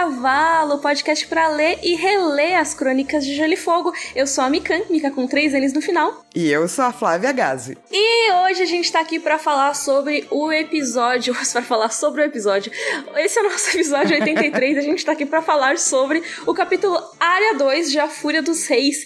Cavalo, podcast para ler e reler as crônicas de Gelo e Fogo. Eu sou a Mikan, Mika com três N's no final. E eu sou a Flávia Gazi. E hoje a gente tá aqui para falar sobre o episódio, para falar sobre o episódio. Esse é o nosso episódio 83, a gente tá aqui para falar sobre o capítulo Área 2 de A Fúria dos Reis.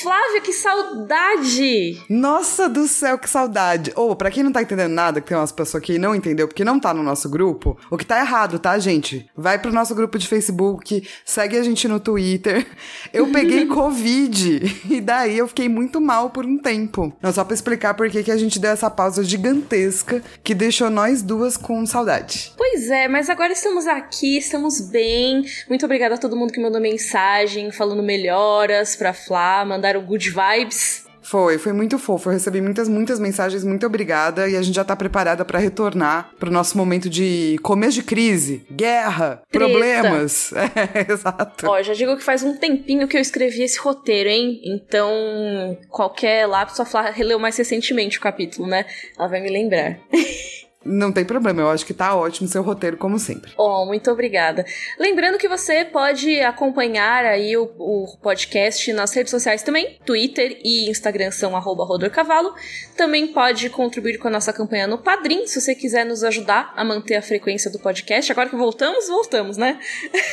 Flávia, que saudade! Nossa do céu, que saudade! Ou, oh, pra quem não tá entendendo nada, que tem umas pessoas que não entendeu porque não tá no nosso grupo, o que tá errado, tá, gente? Vai pro nosso grupo de Facebook, segue a gente no Twitter. Eu peguei Covid e daí eu fiquei muito mal por um tempo. Não, só pra explicar por que a gente deu essa pausa gigantesca que deixou nós duas com saudade. Pois é, mas agora estamos aqui, estamos bem. Muito obrigada a todo mundo que mandou mensagem falando melhoras pra Flá, mandaram good vibes. Foi, foi muito fofo. Eu recebi muitas, muitas mensagens, muito obrigada. E a gente já tá preparada para retornar pro nosso momento de começo de crise, guerra, Treta. problemas. É, exato. Ó, já digo que faz um tempinho que eu escrevi esse roteiro, hein? Então, qualquer lápis, a Flá releu mais recentemente o capítulo, né? Ela vai me lembrar. Não tem problema, eu acho que tá ótimo seu roteiro, como sempre. Oh, muito obrigada. Lembrando que você pode acompanhar aí o, o podcast nas redes sociais também, Twitter e Instagram são arroba rodorcavalo. Também pode contribuir com a nossa campanha no Padrim, se você quiser nos ajudar a manter a frequência do podcast. Agora que voltamos, voltamos, né?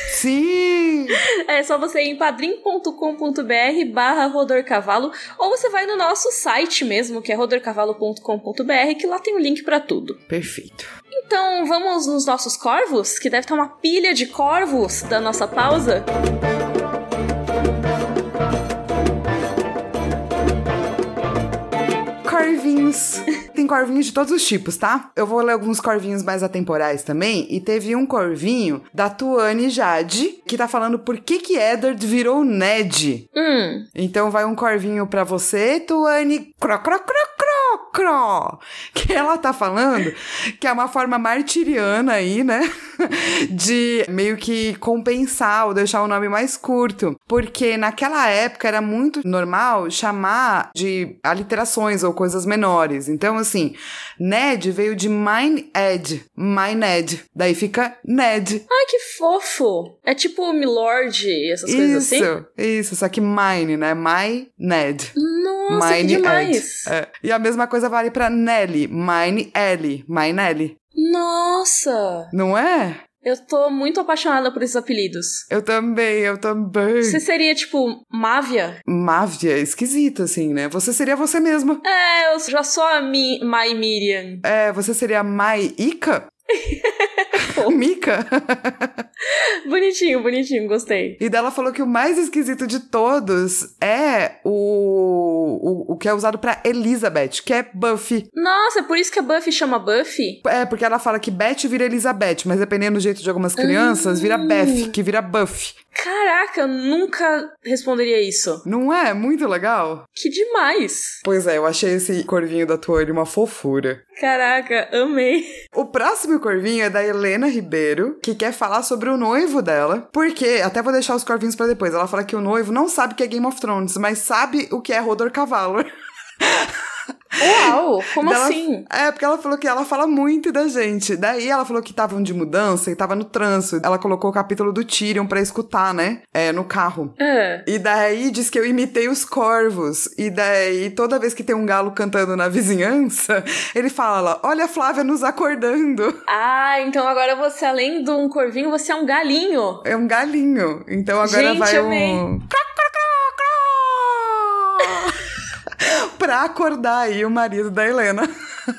Sim! é só você ir em padrim.com.br barra rodorcavalo ou você vai no nosso site mesmo, que é rodorcavalo.com.br, que lá tem o link para tudo. Perfeito. Perfeito. Então vamos nos nossos corvos, que deve estar uma pilha de corvos da nossa pausa. Corvinhos. Tem corvinhos de todos os tipos, tá? Eu vou ler alguns corvinhos mais atemporais também. E teve um corvinho da Tuane Jade, que tá falando por que que Eddard virou Ned. Hum. Então vai um corvinho pra você, Tuane. Cro, cro, cro, cro cro, que ela tá falando que é uma forma martiriana aí, né, de meio que compensar ou deixar o nome mais curto, porque naquela época era muito normal chamar de aliterações ou coisas menores. Então, assim, Ned veio de Mine Ed, My Ned, daí fica Ned. Ai, que fofo! É tipo Milord, essas coisas assim? Isso, isso, só que Mine, né? My Ned. Nossa, Mine que demais! É. E a mesma coisa vale pra Nelly, Mine Ellie, My Nelly. Nossa! Não é? Eu tô muito apaixonada por esses apelidos. Eu também, eu também. Você seria, tipo, Mávia? Mávia, esquisito, assim, né? Você seria você mesma. É, eu já sou a Mi Mai Miriam. É, você seria a Mai Ika? Mika. bonitinho, bonitinho, gostei. E dela falou que o mais esquisito de todos é o, o, o que é usado para Elizabeth, que é Buffy. Nossa, é por isso que a Buffy chama Buffy? É, porque ela fala que Beth vira Elizabeth, mas dependendo do jeito de algumas crianças, vira Beth, que vira Buffy. Caraca, eu nunca responderia isso. Não é? Muito legal? Que demais. Pois é, eu achei esse corvinho da Tori uma fofura. Caraca, amei. O próximo corvinho é da Helena Ribeiro, que quer falar sobre o noivo dela. Porque, até vou deixar os corvinhos para depois. Ela fala que o noivo não sabe o que é Game of Thrones, mas sabe o que é Rodor Cavalo. Uau, como assim? É, porque ela falou que ela fala muito da gente. Daí ela falou que estavam de mudança e tava no trânsito. Ela colocou o capítulo do Tyrion pra escutar, né? É, no carro. É. E daí diz que eu imitei os corvos. E daí, toda vez que tem um galo cantando na vizinhança, ele fala: Olha a Flávia nos acordando. Ah, então agora você, além de um corvinho, você é um galinho. É um galinho. Então agora gente, vai amei. um pra acordar aí o marido da Helena.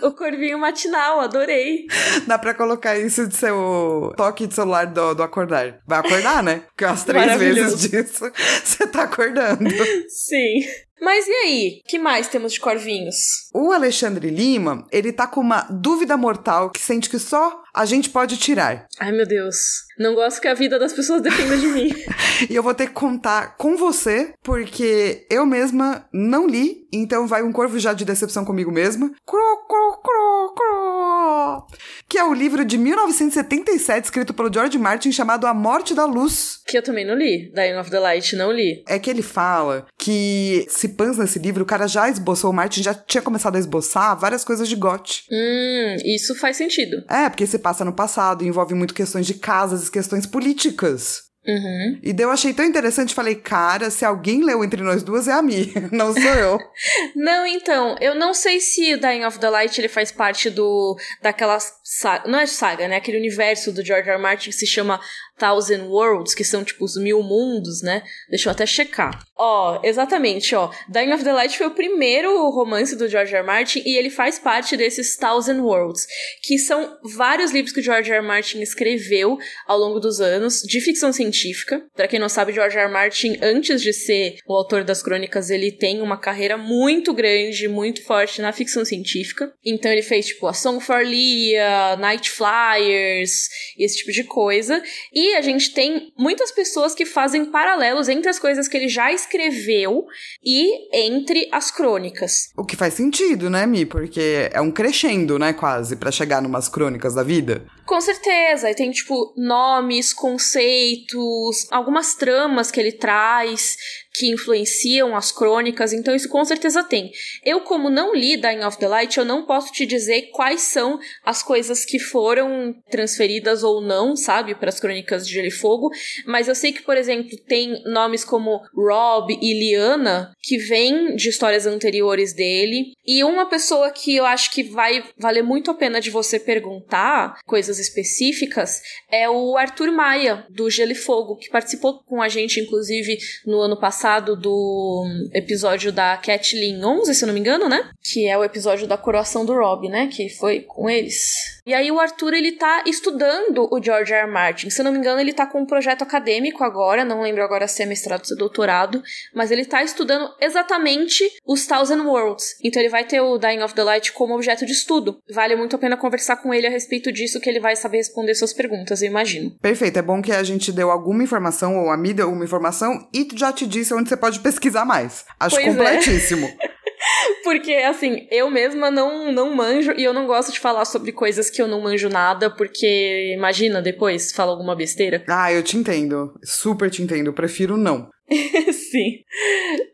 O corvinho matinal, adorei. Dá pra colocar isso de seu toque de celular do, do acordar. Vai acordar, né? Porque as três vezes disso você tá acordando. Sim. Mas e aí? que mais temos de corvinhos? O Alexandre Lima, ele tá com uma dúvida mortal que sente que só a gente pode tirar. Ai, meu Deus. Não gosto que a vida das pessoas dependa de mim. e eu vou ter que contar com você, porque eu mesma não li, então vai um corvo já de decepção comigo mesma. Cro, cro, cro, cro. que é o livro de 1977 escrito pelo George Martin chamado A Morte da Luz. Que eu também não li. Dying of the Light, não li. É que ele fala que se pans nesse livro, o cara já esboçou, o Martin já tinha começado a esboçar várias coisas de GOT. Hum, isso faz sentido. É, porque se passa no passado, envolve muito questões de casas e questões políticas. Uhum. E daí eu achei tão interessante, falei, cara, se alguém leu Entre Nós Duas é a Mi, não sou eu. não, então, eu não sei se o Dying of the Light ele faz parte do daquela saga, não é saga, né? Aquele universo do George R. R. Martin que se chama Thousand Worlds, que são tipo os mil mundos, né? Deixa eu até checar. Ó, exatamente, ó. Dying of the Light foi o primeiro romance do George R. R. Martin e ele faz parte desses Thousand Worlds, que são vários livros que o George R. R. Martin escreveu ao longo dos anos de ficção científica. Para quem não sabe, George R. R. Martin, antes de ser o autor das crônicas, ele tem uma carreira muito grande, muito forte na ficção científica. Então ele fez tipo A Song for Leah, Night Flyers, esse tipo de coisa. E a gente tem muitas pessoas que fazem paralelos entre as coisas que ele já escreveu e entre as crônicas. O que faz sentido, né, Mi? Porque é um crescendo, né, quase, para chegar numas crônicas da vida. Com certeza. E tem, tipo, nomes, conceitos, algumas tramas que ele traz que influenciam as crônicas, então isso com certeza tem. Eu, como não li Dying of the Light, eu não posso te dizer quais são as coisas que foram transferidas ou não, sabe, para as crônicas de Gelo e Fogo, mas eu sei que, por exemplo, tem nomes como Rob e Liana que vêm de histórias anteriores dele, e uma pessoa que eu acho que vai valer muito a pena de você perguntar coisas específicas é o Arthur Maia, do Gelo e Fogo, que participou com a gente, inclusive, no ano passado passado do episódio da Kathleen 11, se não me engano, né? Que é o episódio da coroação do Rob, né? Que foi com eles. E aí o Arthur, ele tá estudando o George R. R. Martin. Se não me engano, ele tá com um projeto acadêmico agora, não lembro agora se é mestrado ou se é doutorado, mas ele tá estudando exatamente os Thousand Worlds. Então ele vai ter o Dying of the Light como objeto de estudo. Vale muito a pena conversar com ele a respeito disso, que ele vai saber responder suas perguntas, eu imagino. Perfeito, é bom que a gente deu alguma informação, ou a deu alguma informação, e já te disse onde você pode pesquisar mais. Acho pois é. completíssimo. É. Porque, assim, eu mesma não, não manjo e eu não gosto de falar sobre coisas que eu não manjo nada, porque imagina depois fala alguma besteira. Ah, eu te entendo. Super te entendo. Eu prefiro não. Sim.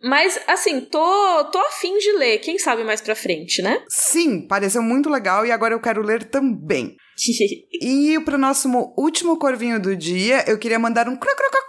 Mas, assim, tô, tô afim de ler. Quem sabe mais pra frente, né? Sim, pareceu muito legal e agora eu quero ler também. e pro nosso último corvinho do dia, eu queria mandar um cro, cro, cro,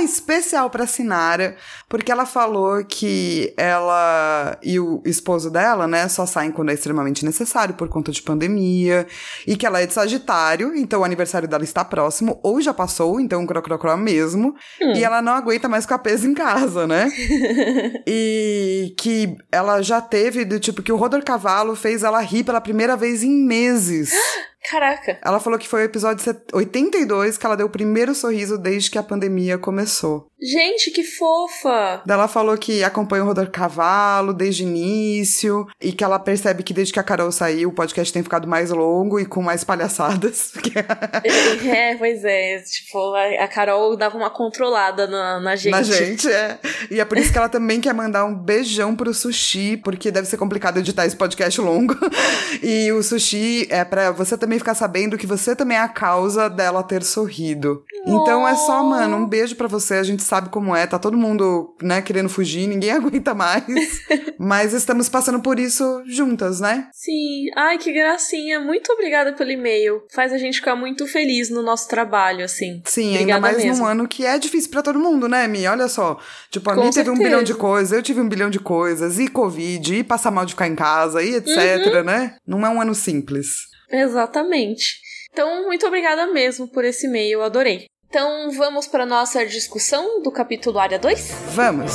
especial pra Sinara, porque ela falou que ela e o esposo dela, né, só saem quando é extremamente necessário por conta de pandemia, e que ela é de Sagitário, então o aniversário dela está próximo, ou já passou, então cro, cro, cro mesmo, hum. e ela não aguenta mais ficar presa em casa, né? e que ela já teve, do tipo, que o Rodor Cavalo fez ela rir pela primeira vez em meses. Caraca. Ela falou que foi o episódio 82 que ela deu o primeiro sorriso desde que a pandemia começou. Gente, que fofa! Ela falou que acompanha o Rodor Cavalo desde o início e que ela percebe que desde que a Carol saiu, o podcast tem ficado mais longo e com mais palhaçadas. é, pois é. Tipo, a Carol dava uma controlada na, na gente. Na gente, é. E é por isso que ela também quer mandar um beijão pro Sushi, porque deve ser complicado editar esse podcast longo. E o Sushi é para você também ficar sabendo que você também é a causa dela ter sorrido. Oh. Então é só, mano, um beijo para você. A gente sabe como é, tá todo mundo, né, querendo fugir, ninguém aguenta mais. Mas estamos passando por isso juntas, né? Sim. Ai, que gracinha. Muito obrigada pelo e-mail. Faz a gente ficar muito feliz no nosso trabalho, assim. Sim, obrigada ainda mais mesmo. num ano que é difícil para todo mundo, né, Mi? Olha só. Tipo, a Mi teve um bilhão de coisas, eu tive um bilhão de coisas, e Covid, e passar mal de ficar em casa, e etc, uhum. né? Não é um ano simples. Exatamente. Então, muito obrigada mesmo por esse e-mail, adorei. Então, vamos para nossa discussão do capítulo Área 2? Vamos!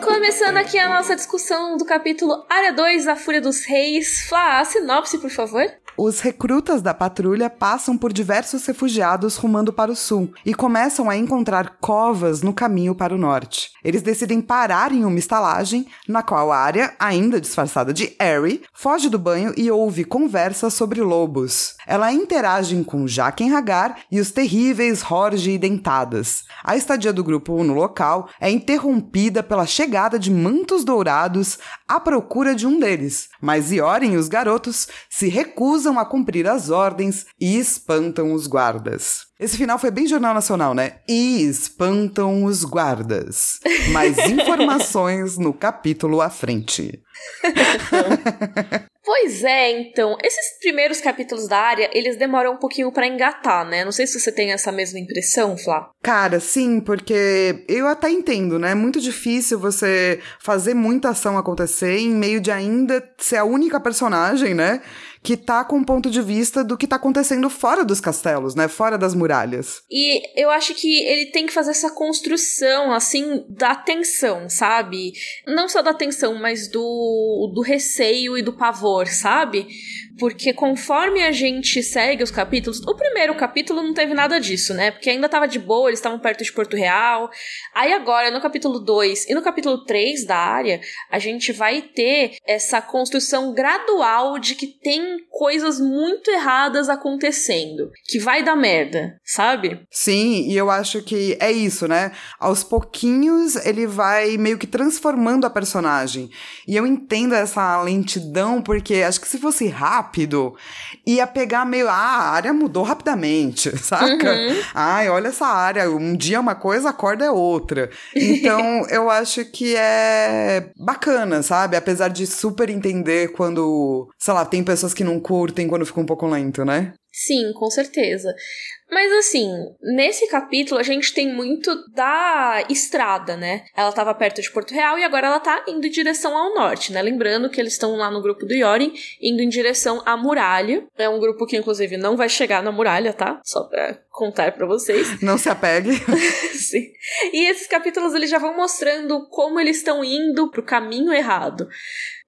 Começando aqui a nossa discussão do capítulo Área 2, A Fúria dos Reis. Flá, a sinopse, por favor. Os recrutas da patrulha passam por diversos refugiados rumando para o sul e começam a encontrar covas no caminho para o norte. Eles decidem parar em uma estalagem, na qual a área, ainda disfarçada de Harry, foge do banho e ouve conversas sobre lobos. Ela interage com Jaqen Hagar e os terríveis Horge e Dentadas. A estadia do grupo no local é interrompida pela chegada de mantos dourados à procura de um deles, mas Ioren e os garotos se recusam a cumprir as ordens e espantam os guardas. Esse final foi bem Jornal Nacional, né? E espantam os guardas. Mais informações no capítulo à frente. Pois é, então, esses primeiros capítulos da área, eles demoram um pouquinho para engatar, né? Não sei se você tem essa mesma impressão, Flá. Cara, sim, porque eu até entendo, né? É muito difícil você fazer muita ação acontecer em meio de ainda ser a única personagem, né? que tá com um ponto de vista do que tá acontecendo fora dos castelos, né? Fora das muralhas. E eu acho que ele tem que fazer essa construção, assim, da tensão, sabe? Não só da tensão, mas do, do receio e do pavor, sabe? Porque conforme a gente segue os capítulos, o primeiro capítulo não teve nada disso, né? Porque ainda tava de boa, eles estavam perto de Porto Real. Aí agora, no capítulo 2 e no capítulo 3 da área, a gente vai ter essa construção gradual de que tem coisas muito erradas acontecendo, que vai dar merda, sabe? Sim, e eu acho que é isso, né? Aos pouquinhos ele vai meio que transformando a personagem. E eu entendo essa lentidão porque acho que se fosse rápido, ia pegar meio ah, a área mudou rapidamente, saca? Uhum. Ai, olha essa área, um dia é uma coisa, a corda é outra. Então, eu acho que é bacana, sabe? Apesar de super entender quando, sei lá, tem pessoas que que não curtem quando fica um pouco lento, né? Sim, com certeza. Mas assim, nesse capítulo a gente tem muito da estrada, né? Ela estava perto de Porto Real e agora ela tá indo em direção ao norte, né? Lembrando que eles estão lá no grupo do Yorin, indo em direção à muralha. É um grupo que, inclusive, não vai chegar na muralha, tá? Só pra contar para vocês. Não se apegue. Sim. E esses capítulos eles já vão mostrando como eles estão indo pro caminho errado.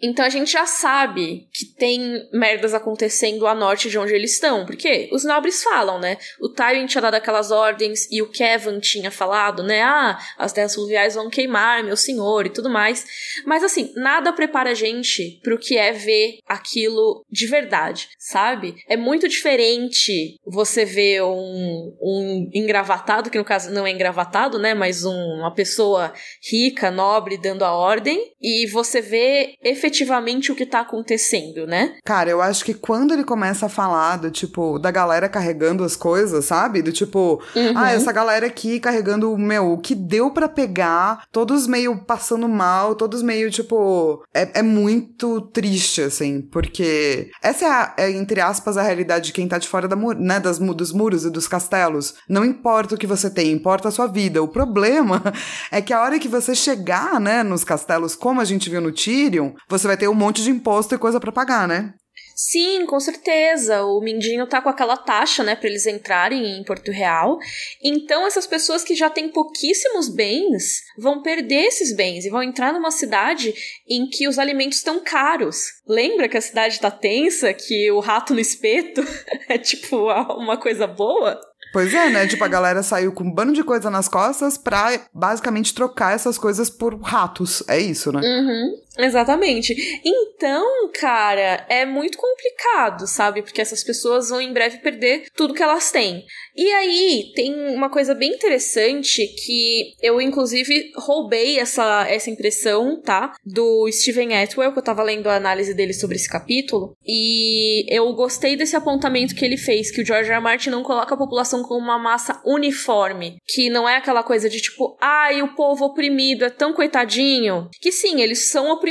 Então a gente já sabe que tem merdas acontecendo a norte de onde eles estão. Porque os nobres falam, né? O Tywin tinha dado aquelas ordens e o Kevin tinha falado, né? Ah, as terras fluviais vão queimar, meu senhor, e tudo mais. Mas assim, nada prepara a gente pro que é ver aquilo de verdade, sabe? É muito diferente você ver um, um engravatado, que no caso não é engravatado, né? Mas um, uma pessoa rica, nobre, dando a ordem, e você vê efetivamente efetivamente o que tá acontecendo, né? Cara, eu acho que quando ele começa a falar do tipo, da galera carregando as coisas, sabe? Do tipo, uhum. ah, essa galera aqui carregando, meu, o que deu para pegar, todos meio passando mal, todos meio, tipo, é, é muito triste, assim, porque essa é, a, é, entre aspas, a realidade de quem tá de fora da, né, das, dos muros e dos castelos. Não importa o que você tem, importa a sua vida. O problema é que a hora que você chegar, né, nos castelos, como a gente viu no Tyrion, você vai ter um monte de imposto e coisa para pagar, né? Sim, com certeza. O Mindinho tá com aquela taxa, né, para eles entrarem em Porto Real. Então, essas pessoas que já têm pouquíssimos bens vão perder esses bens e vão entrar numa cidade em que os alimentos estão caros. Lembra que a cidade tá tensa, que o rato no espeto é tipo uma coisa boa? Pois é, né? Tipo, a galera saiu com um bando de coisa nas costas pra basicamente trocar essas coisas por ratos. É isso, né? Uhum. Exatamente. Então, cara, é muito complicado, sabe? Porque essas pessoas vão em breve perder tudo que elas têm. E aí, tem uma coisa bem interessante que eu, inclusive, roubei essa, essa impressão, tá? Do Steven Atwell, que eu tava lendo a análise dele sobre esse capítulo. E eu gostei desse apontamento que ele fez, que o George R. R. Martin não coloca a população como uma massa uniforme. Que não é aquela coisa de tipo, ai, o povo oprimido é tão coitadinho. Que sim, eles são oprimidos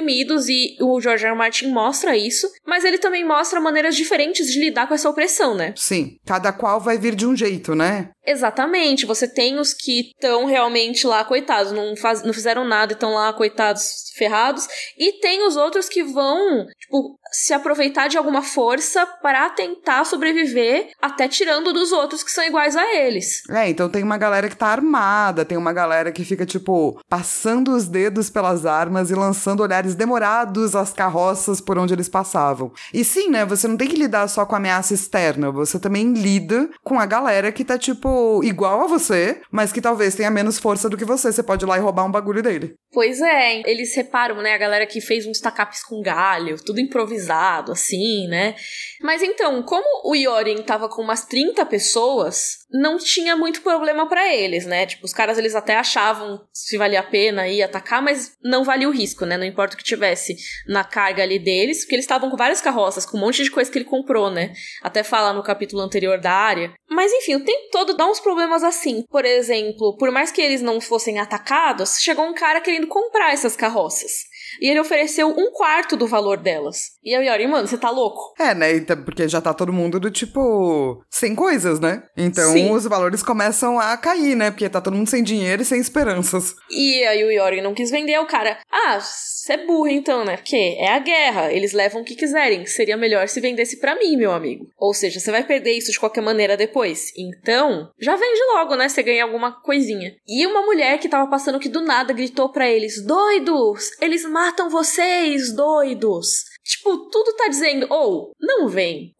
e o George R. R. Martin mostra isso, mas ele também mostra maneiras diferentes de lidar com essa opressão, né? Sim, cada qual vai vir de um jeito, né? Exatamente, você tem os que estão realmente lá, coitados, não, faz, não fizeram nada e estão lá, coitados, ferrados, e tem os outros que vão, tipo, se aproveitar de alguma força para tentar sobreviver, até tirando dos outros que são iguais a eles. É, então tem uma galera que tá armada, tem uma galera que fica, tipo, passando os dedos pelas armas e lançando olhares demorados às carroças por onde eles passavam. E sim, né, você não tem que lidar só com a ameaça externa, você também lida com a galera que tá, tipo, igual a você, mas que talvez tenha menos força do que você. Você pode ir lá e roubar um bagulho dele. Pois é, eles separam, né, a galera que fez uns tacapes com galho, tudo improvisado, assim, né? Mas então, como o Yorin tava com umas 30 pessoas, não tinha muito problema para eles, né? Tipo, os caras eles até achavam se valia a pena ir atacar, mas não valia o risco, né? Não importa o que tivesse na carga ali deles, porque eles estavam com várias carroças, com um monte de coisa que ele comprou, né? Até fala no capítulo anterior da área. Mas enfim, o tempo todo dá uns problemas assim. Por exemplo, por mais que eles não fossem atacados, chegou um cara querendo comprar essas carroças. E ele ofereceu um quarto do valor delas. E eu, Yori, mano, você tá louco? É, né? Então, porque já tá todo mundo do tipo. sem coisas, né? Então Sim. os valores começam a cair, né? Porque tá todo mundo sem dinheiro e sem esperanças. E aí o Yori não quis vender, o cara. Ah, você é burro então, né? Porque é a guerra, eles levam o que quiserem. Seria melhor se vendesse para mim, meu amigo. Ou seja, você vai perder isso de qualquer maneira depois. Então, já vende logo, né? Você ganha alguma coisinha. E uma mulher que tava passando que do nada gritou para eles: doidos! Eles matam vocês, doidos! Tipo, tudo tá dizendo, ou, oh, não vem,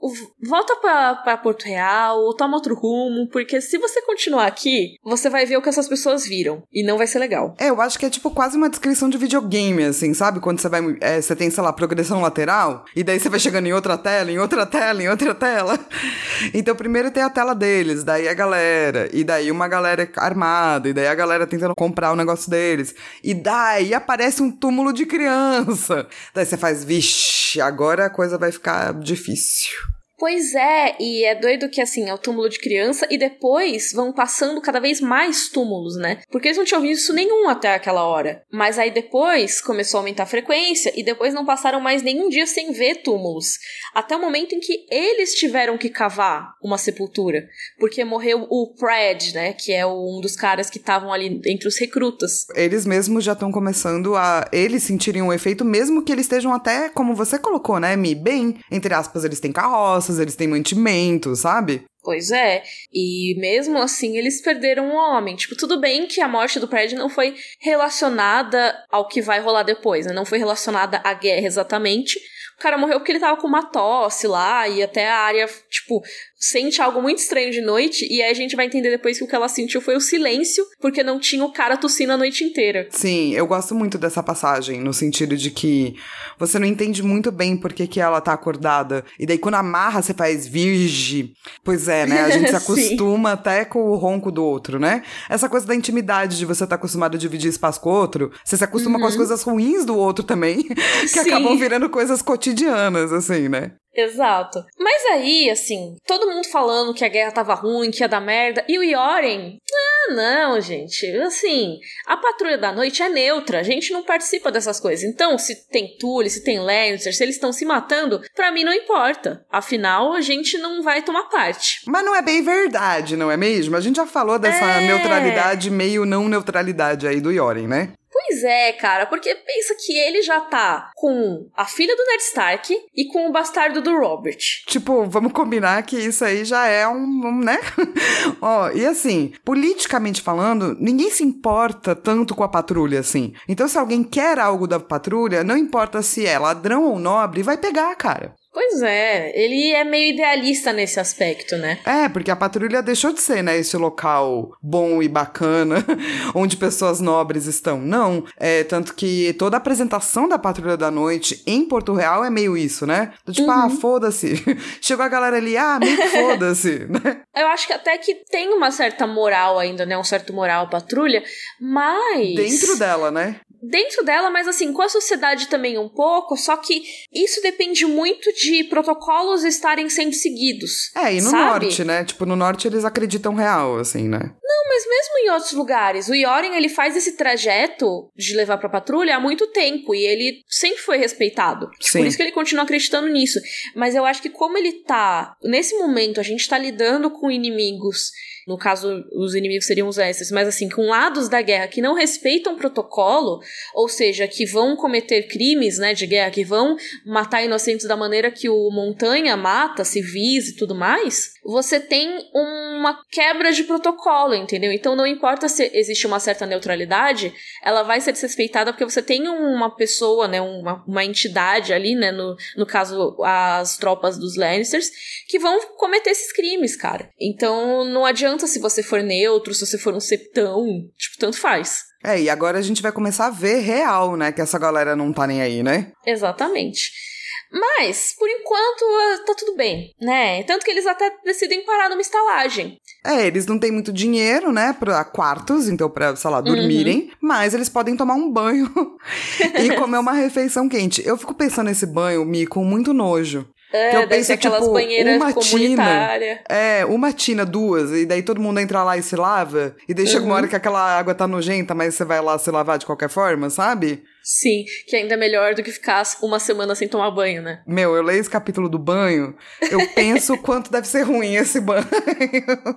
volta pra, Porto Real, ou toma outro rumo, porque se você continuar aqui, você vai ver o que essas pessoas viram, e não vai ser legal. É, eu acho que é tipo quase uma descrição de videogame, assim, sabe? Quando você vai, é, você tem, sei lá, progressão lateral, e daí você vai chegando em outra tela, em outra tela, em outra tela. Então, primeiro tem a tela deles, daí a galera, e daí uma galera armada, e daí a galera tentando comprar o negócio deles, e daí aparece um túmulo de criança. Daí você faz, vixe agora a coisa vai ficar difícil. Pois é, e é doido que assim, é o túmulo de criança e depois vão passando cada vez mais túmulos, né? Porque eles não tinham visto nenhum até aquela hora. Mas aí depois começou a aumentar a frequência e depois não passaram mais nenhum dia sem ver túmulos. Até o momento em que eles tiveram que cavar uma sepultura. Porque morreu o Pred, né? Que é um dos caras que estavam ali entre os recrutas. Eles mesmos já estão começando a. Eles sentirem um efeito, mesmo que eles estejam até, como você colocou, né, Mi? Bem, entre aspas, eles têm carroça eles têm mantimento, sabe? Pois é, e mesmo assim eles perderam um homem. Tipo, tudo bem que a morte do Pred não foi relacionada ao que vai rolar depois, né? Não foi relacionada à guerra exatamente, o cara morreu porque ele tava com uma tosse lá e até a área, tipo, sente algo muito estranho de noite e aí a gente vai entender depois que o que ela sentiu foi o silêncio, porque não tinha o cara tossindo a noite inteira. Sim, eu gosto muito dessa passagem, no sentido de que você não entende muito bem por que, que ela tá acordada. E daí quando amarra, você faz virge. Pois é, né? A gente se acostuma até com o ronco do outro, né? Essa coisa da intimidade de você estar tá acostumado a dividir espaço com o outro, você se acostuma uhum. com as uhum. coisas ruins do outro também, que Sim. acabam virando coisas cotidianas cotidianas, assim, né? Exato. Mas aí, assim, todo mundo falando que a guerra tava ruim, que ia dar merda, e o Yoren, ah, não, gente, assim, a patrulha da noite é neutra, a gente não participa dessas coisas. Então, se tem Tully, se tem Lannister, se eles estão se matando, para mim não importa. Afinal, a gente não vai tomar parte. Mas não é bem verdade, não é mesmo? A gente já falou dessa é... neutralidade meio não neutralidade aí do Yoren, né? Pois é, cara, porque pensa que ele já tá com a filha do Ned Stark e com o bastardo do Robert. Tipo, vamos combinar que isso aí já é um, um né? Ó, e assim, politicamente falando, ninguém se importa tanto com a patrulha assim. Então, se alguém quer algo da patrulha, não importa se é ladrão ou nobre, vai pegar, cara. Pois é, ele é meio idealista nesse aspecto, né? É, porque a patrulha deixou de ser, né, esse local bom e bacana, onde pessoas nobres estão. Não, é tanto que toda a apresentação da Patrulha da Noite em Porto Real é meio isso, né? Do tipo, ah, uhum. ah, foda-se. Chegou a galera ali, ah, meio foda-se, né? Eu acho que até que tem uma certa moral ainda, né? Um certo moral a patrulha, mas. Dentro dela, né? Dentro dela, mas assim, com a sociedade também um pouco, só que isso depende muito de protocolos estarem sendo seguidos. É, e no sabe? norte, né? Tipo, no norte eles acreditam real, assim, né? Não, mas mesmo em outros lugares, o Yoren, ele faz esse trajeto de levar pra patrulha há muito tempo, e ele sempre foi respeitado. Sim. Por isso que ele continua acreditando nisso. Mas eu acho que como ele tá, nesse momento, a gente tá lidando com inimigos No caso, os inimigos seriam os Lannisters, mas assim, com lados da guerra que não respeitam protocolo, ou seja, que vão cometer crimes, né, de guerra, que vão matar inocentes da maneira que o Montanha mata civis e tudo mais, você tem uma quebra de protocolo, entendeu? Então não importa se existe uma certa neutralidade, ela vai ser desrespeitada porque você tem uma pessoa, né, uma, uma entidade ali, né, no, no caso as tropas dos Lannisters, que vão cometer esses crimes, cara. Então não adianta se você for neutro, se você for um septão, tipo, tanto faz. É, e agora a gente vai começar a ver real, né, que essa galera não tá nem aí, né? Exatamente. Mas, por enquanto, ah, tá tudo bem, né? Tanto que eles até decidem parar numa estalagem. É, eles não têm muito dinheiro, né, pra quartos, então pra, sei lá, dormirem, uhum. mas eles podem tomar um banho e comer uma refeição quente. Eu fico pensando nesse banho, Mi, com muito nojo. É, eu penso, aquelas tipo, banheiras uma. Tina, é, uma tina, duas, e daí todo mundo entra lá e se lava, e daí uhum. chega uma hora que aquela água tá nojenta, mas você vai lá se lavar de qualquer forma, sabe? Sim, que ainda é melhor do que ficar uma semana sem tomar banho, né? Meu, eu leio esse capítulo do banho, eu penso quanto deve ser ruim esse banho.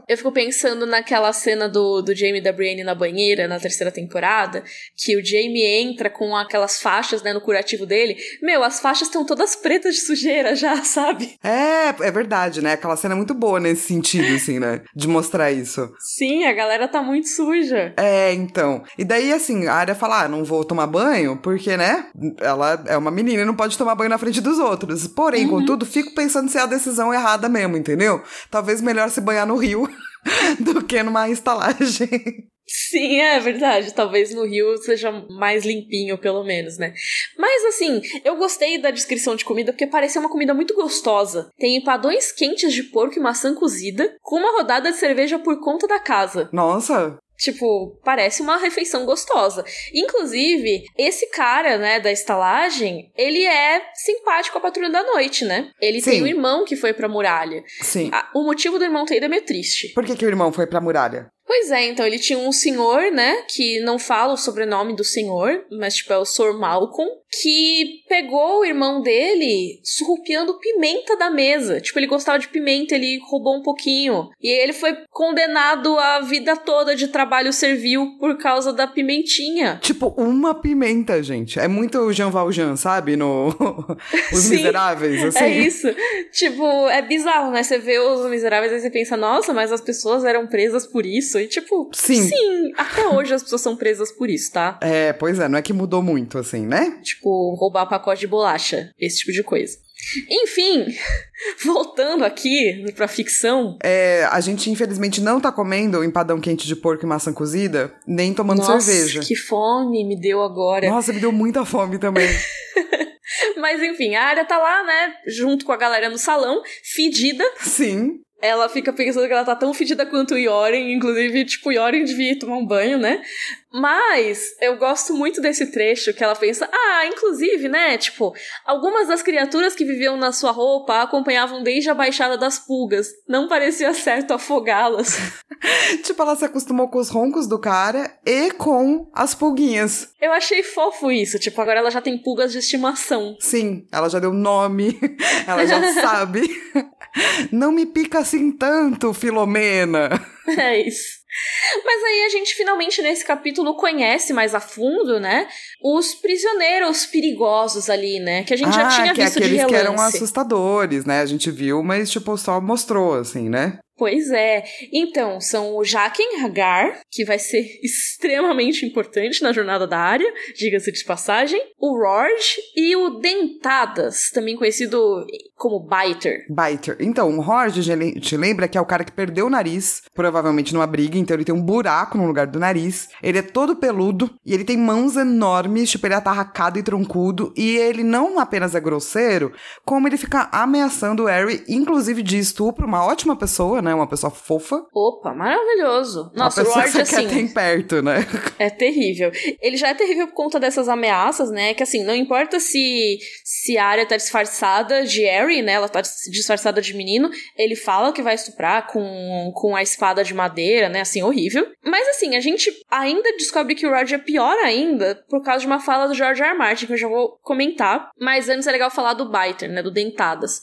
eu fico pensando naquela cena do, do Jamie da Brienne na banheira, na terceira temporada, que o Jamie entra com aquelas faixas, né, no curativo dele. Meu, as faixas estão todas pretas de sujeira já, sabe? É, é verdade, né? Aquela cena é muito boa nesse sentido, assim, né? De mostrar isso. Sim, a galera tá muito suja. É, então. E daí, assim, a área fala, ah, não vou tomar banho, porque, né, ela é uma menina e não pode tomar banho na frente dos outros. Porém, uhum. contudo, fico pensando se é a decisão errada mesmo, entendeu? Talvez melhor se banhar no rio do que numa estalagem. Sim, é verdade. Talvez no Rio seja mais limpinho, pelo menos, né? Mas assim, eu gostei da descrição de comida porque pareceu uma comida muito gostosa. Tem empadões quentes de porco e maçã cozida, com uma rodada de cerveja por conta da casa. Nossa! Tipo, parece uma refeição gostosa. Inclusive, esse cara, né, da estalagem, ele é simpático à patrulha da noite, né? Ele Sim. tem um irmão que foi pra muralha. Sim. o motivo do irmão ter ido é meio triste. Por que, que o irmão foi pra muralha? Pois é, então ele tinha um senhor, né, que não fala o sobrenome do senhor, mas tipo é o Sr. Malcolm, que pegou o irmão dele surrupiando pimenta da mesa. Tipo, ele gostava de pimenta, ele roubou um pouquinho. E ele foi condenado a vida toda de trabalho servil por causa da pimentinha. Tipo, uma pimenta, gente. É muito Jean Valjean, sabe? No Os Sim, Miseráveis, é assim. É isso. Tipo, é bizarro, né? Você vê Os Miseráveis e você pensa, nossa, mas as pessoas eram presas por isso. E tipo, sim. sim, até hoje as pessoas são presas por isso, tá? É, pois é, não é que mudou muito, assim, né? Tipo, roubar pacote de bolacha, esse tipo de coisa. Enfim, voltando aqui pra ficção. É, a gente infelizmente não tá comendo empadão quente de porco e maçã cozida, nem tomando Nossa, cerveja. Que fome me deu agora. Nossa, me deu muita fome também. Mas enfim, a área tá lá, né, junto com a galera no salão, fedida. Sim ela fica pensando que ela tá tão fedida quanto o Yoren, inclusive, tipo, o Yoren devia tomar um banho, né? Mas eu gosto muito desse trecho que ela pensa, ah, inclusive, né, tipo, algumas das criaturas que viviam na sua roupa acompanhavam desde a baixada das pulgas. Não parecia certo afogá-las. tipo, ela se acostumou com os roncos do cara e com as pulguinhas. Eu achei fofo isso, tipo, agora ela já tem pulgas de estimação. Sim, ela já deu nome, ela já sabe. Não me pica assim tanto, Filomena. É isso. Mas aí a gente finalmente nesse capítulo conhece mais a fundo, né? Os prisioneiros perigosos ali, né? Que a gente ah, já tinha que é visto é aqueles de relance. que eram assustadores, né? A gente viu, mas tipo só mostrou assim, né? Pois é. Então, são o Jaqen Hagar, que vai ser extremamente importante na jornada da área, diga-se de passagem, o Rorge e o Dentadas, também conhecido como Biter. Biter. Então, o Rorge, te lembra que é o cara que perdeu o nariz, provavelmente numa briga, então ele tem um buraco no lugar do nariz, ele é todo peludo e ele tem mãos enormes, tipo, ele é atarracado e troncudo, e ele não apenas é grosseiro, como ele fica ameaçando o Harry, inclusive de estupro, uma ótima pessoa, né? Uma pessoa fofa. Opa, maravilhoso. Nossa, a o Lorde, que assim. Quer perto, né? É terrível. Ele já é terrível por conta dessas ameaças, né? Que assim, não importa se, se a área tá disfarçada de Harry, né? Ela tá disfarçada de menino. Ele fala que vai estuprar com, com a espada de madeira, né? Assim, horrível. Mas assim, a gente ainda descobre que o Roger é pior ainda por causa de uma fala do George R. R. Martin, que eu já vou comentar. Mas antes é legal falar do Biter, né? Do Dentadas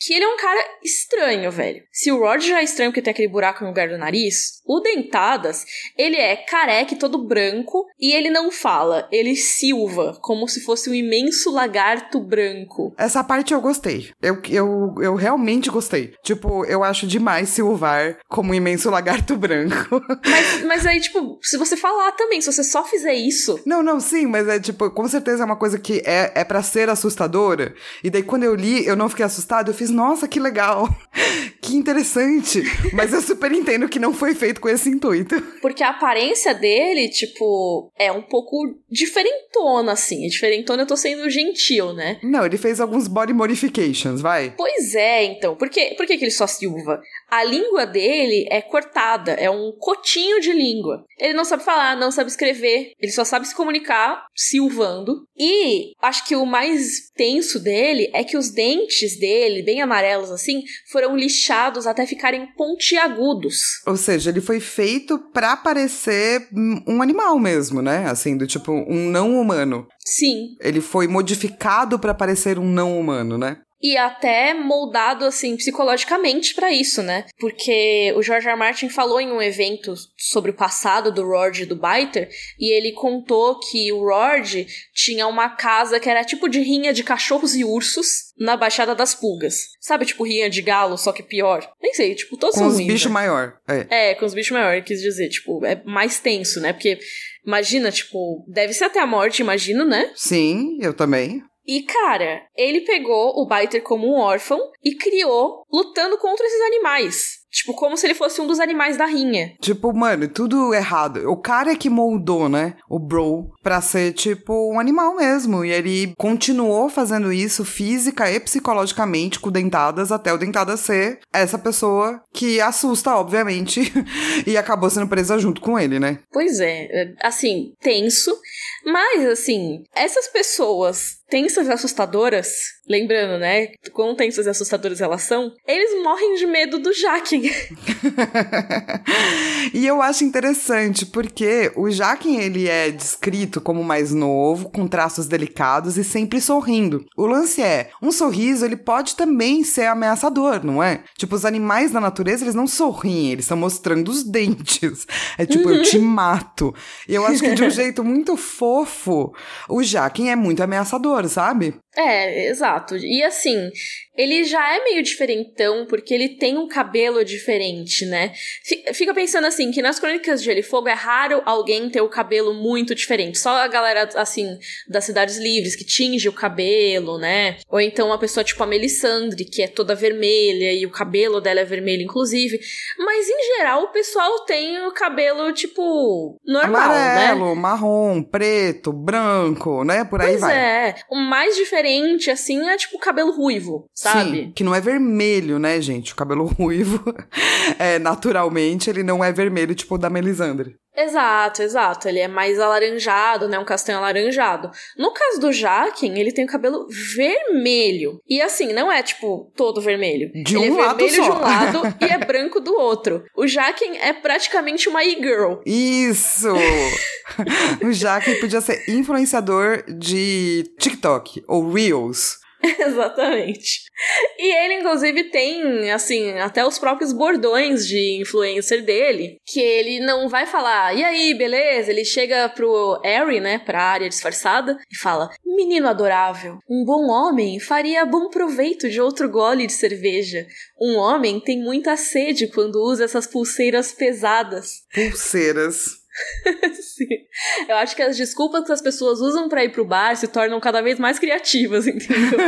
que ele é um cara estranho, velho. Se o Rod já é estranho porque tem aquele buraco no lugar do nariz, o Dentadas, ele é careca todo branco e ele não fala, ele silva, como se fosse um imenso lagarto branco. Essa parte eu gostei. Eu, eu, eu realmente gostei. Tipo, eu acho demais silvar como um imenso lagarto branco. Mas, mas aí, tipo, se você falar também, se você só fizer isso. Não, não, sim, mas é tipo, com certeza é uma coisa que é, é para ser assustadora. E daí quando eu li, eu não fiquei assustada, eu fiz, nossa, que legal. que interessante. Mas eu super entendo que não foi feito com esse intuito. Porque a aparência dele, tipo, é um pouco diferentona, assim. Diferentona eu tô sendo gentil, né? Não, ele fez alguns body modifications, vai. Pois é, então. Por que, por que, que ele só silva? A língua dele é cortada, é um cotinho de língua. Ele não sabe falar, não sabe escrever, ele só sabe se comunicar silvando. E acho que o mais tenso dele é que os dentes dele, bem amarelos assim, foram lixados até ficarem pontiagudos. Ou seja, ele foi feito para parecer um animal mesmo, né? Assim, do tipo um não humano. Sim. Ele foi modificado para parecer um não humano, né? E até moldado assim psicologicamente para isso, né? Porque o George R. R. Martin falou em um evento sobre o passado do Rord e do Biter e ele contou que o Rord tinha uma casa que era tipo de rinha de cachorros e ursos na Baixada das Pulgas. Sabe, tipo rinha de galo, só que pior? Nem sei, tipo, todos com são os ruins. bichos né? maior. É. é, com os bichos maior, quis dizer, tipo, é mais tenso, né? Porque imagina, tipo, deve ser até a morte, imagino, né? Sim, eu também. E, cara, ele pegou o Biter como um órfão e criou lutando contra esses animais. Tipo, como se ele fosse um dos animais da rinha. Tipo, mano, tudo errado. O cara é que moldou, né? O Bro pra ser, tipo, um animal mesmo. E ele continuou fazendo isso física e psicologicamente com Dentadas até o Dentadas ser essa pessoa que assusta, obviamente, e acabou sendo presa junto com ele, né? Pois é. Assim, tenso. Mas, assim, essas pessoas tensas e assustadoras, lembrando, né, quão tensas e assustadoras elas são, eles morrem de medo do Jaquen. e eu acho interessante, porque o Jaquen, ele é descrito como mais novo, com traços delicados e sempre sorrindo. O lance é, um sorriso, ele pode também ser ameaçador, não é? Tipo, os animais da natureza, eles não sorriem, eles estão mostrando os dentes. É tipo, eu te mato. E eu acho que de um jeito muito fofo, o Jaquen é muito ameaçador, sabe? É, exato. E assim, ele já é meio diferentão porque ele tem um cabelo diferente, né? Fica pensando assim, que nas crônicas de Gelo e Fogo é raro alguém ter o cabelo muito diferente. Só a galera, assim, das cidades livres que tinge o cabelo, né? Ou então uma pessoa tipo a Melisandre, que é toda vermelha e o cabelo dela é vermelho, inclusive. Mas em geral o pessoal tem o cabelo, tipo, normal, Amarelo, né? marrom, preto, branco, né? Por aí pois vai. é. O mais diferente, assim, é tipo cabelo ruivo, sabe? Sim, que não é vermelho, né, gente? O cabelo ruivo, é, naturalmente, ele não é vermelho, tipo o da Melisandre. Exato, exato. Ele é mais alaranjado, né? Um castanho alaranjado. No caso do Jaquen, ele tem o cabelo vermelho. E assim, não é tipo todo vermelho. De ele um é lado vermelho só. de um lado e é branco do outro. O Jaquen é praticamente uma e-girl. Isso! o Jaque podia ser influenciador de TikTok ou Reels. Exatamente. E ele, inclusive, tem, assim, até os próprios bordões de influencer dele, que ele não vai falar, e aí, beleza? Ele chega pro Harry, né, pra área disfarçada, e fala: Menino adorável, um bom homem faria bom proveito de outro gole de cerveja. Um homem tem muita sede quando usa essas pulseiras pesadas. Pulseiras. Sim. Eu acho que as desculpas que as pessoas usam para ir pro bar se tornam cada vez mais criativas, entendeu?